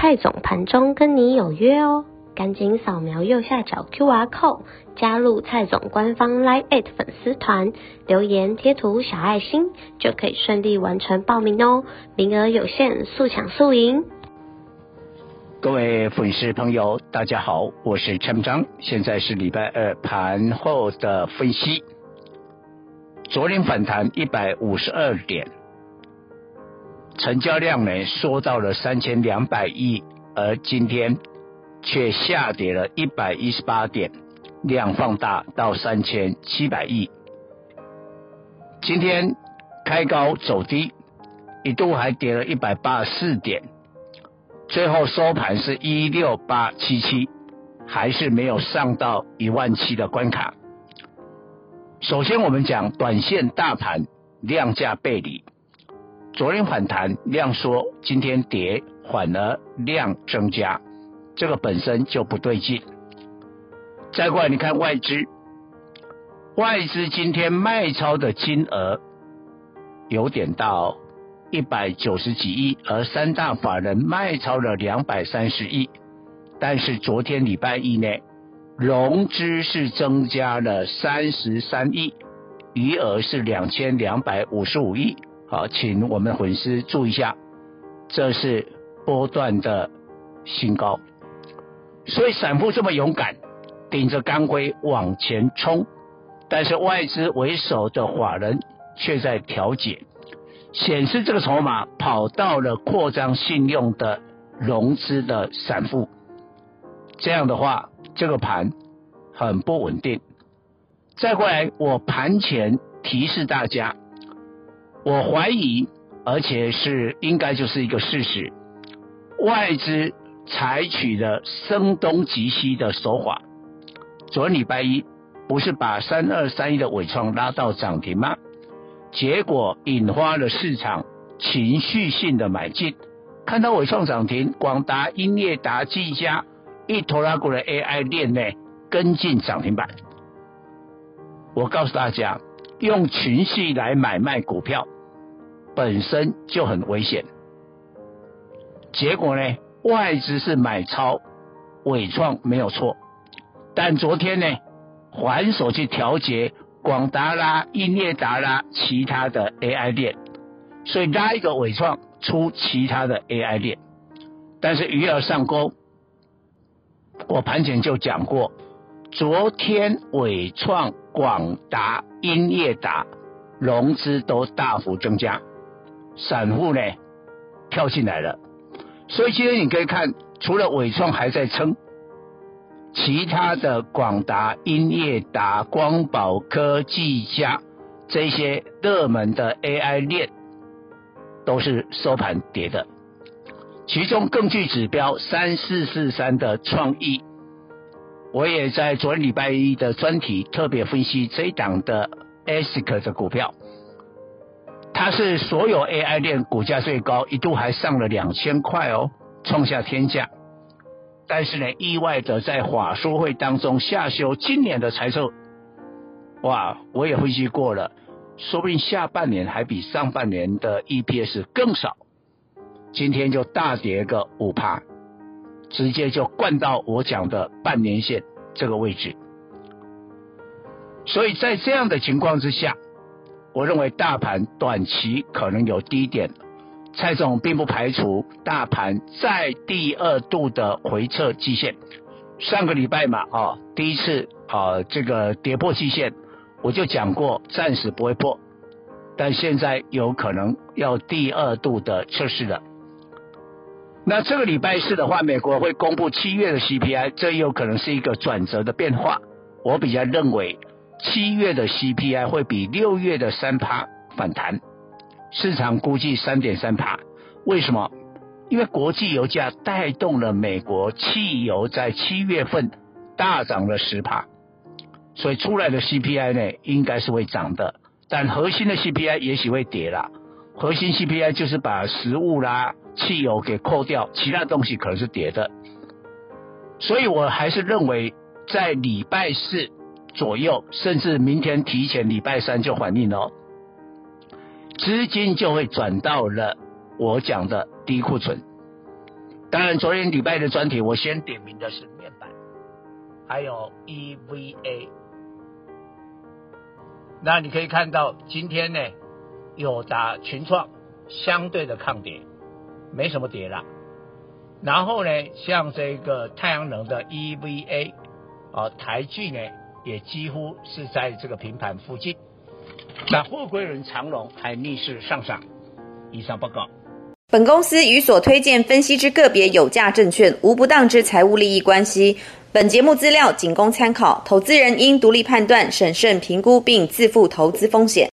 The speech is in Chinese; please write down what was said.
蔡总盘中跟你有约哦，赶紧扫描右下角 QR code 加入蔡总官方 Line@ 粉丝团，留言贴图小爱心就可以顺利完成报名哦，名额有限，速抢速赢。各位粉丝朋友，大家好，我是陈章，现在是礼拜二盘后的分析。昨天反弹一百五十二点。成交量呢缩到了三千两百亿，而今天却下跌了一百一十八点，量放大到三千七百亿。今天开高走低，一度还跌了一百八十四点，最后收盘是一六八七七，还是没有上到一万七的关卡。首先我们讲短线大盘量价背离。昨天反弹量缩，今天跌反而量增加，这个本身就不对劲。再过来，你看外资，外资今天卖超的金额有点到一百九十几亿，而三大法人卖超了两百三十亿。但是昨天礼拜一呢，融资是增加了三十三亿，余额是两千两百五十五亿。好，请我们粉丝注意一下，这是波段的新高，所以散户这么勇敢，顶着钢盔往前冲，但是外资为首的法人却在调节，显示这个筹码跑到了扩张信用的融资的散户，这样的话，这个盘很不稳定。再过来，我盘前提示大家。我怀疑，而且是应该就是一个事实，外资采取了声东击西的手法。昨天礼拜一不是把三二三一的伟创拉到涨停吗？结果引发了市场情绪性的买进，看到伟创涨停，广达、英业达、技嘉一拖拉过来 AI 链内跟进涨停板。我告诉大家。用情绪来买卖股票，本身就很危险。结果呢，外资是买超纬创没有错，但昨天呢，还手去调节广达啦、英业达啦其他的 AI 链，所以拉一个纬创出其他的 AI 链，但是鱼儿上钩。我盘前就讲过，昨天纬创、广达。英业达融资都大幅增加，散户呢跳进来了，所以今天你可以看，除了伟创还在撑，其他的广达、英业达、光宝科技、家这些热门的 AI 链都是收盘跌的，其中更具指标三四四三的创意。我也在昨天礼拜一的专题特别分析这一档的 ASIC 的股票，它是所有 AI 链股价最高，一度还上了两千块哦，创下天价。但是呢，意外的在法说会当中下修今年的财测，哇，我也分析过了，说不定下半年还比上半年的 EPS 更少。今天就大跌个五趴。直接就灌到我讲的半年线这个位置，所以在这样的情况之下，我认为大盘短期可能有低点，蔡总并不排除大盘在第二度的回测季线。上个礼拜嘛，啊，第一次啊这个跌破季线，我就讲过暂时不会破，但现在有可能要第二度的测试了。那这个礼拜四的话，美国会公布七月的 CPI，这有可能是一个转折的变化。我比较认为七月的 CPI 会比六月的三趴反弹，市场估计三点三趴。为什么？因为国际油价带动了美国汽油在七月份大涨了十趴，所以出来的 CPI 呢应该是会涨的，但核心的 CPI 也许会跌啦。核心 CPI 就是把食物啦、汽油给扣掉，其他东西可能是跌的。所以我还是认为在礼拜四左右，甚至明天提前礼拜三就反映哦，资金就会转到了我讲的低库存。当然，昨天礼拜的专题我先点名的是面板，还有 EVA。那你可以看到今天呢，友达、群创相对的抗跌，没什么跌了。然后呢，像这个太阳能的 EVA，啊，台聚呢也几乎是在这个平盘附近。那货柜轮长荣还逆势上涨。以上报告。本公司与所推荐分析之个别有价证券无不当之财务利益关系。本节目资料仅供参考，投资人应独立判断、审慎评估并自负投资风险。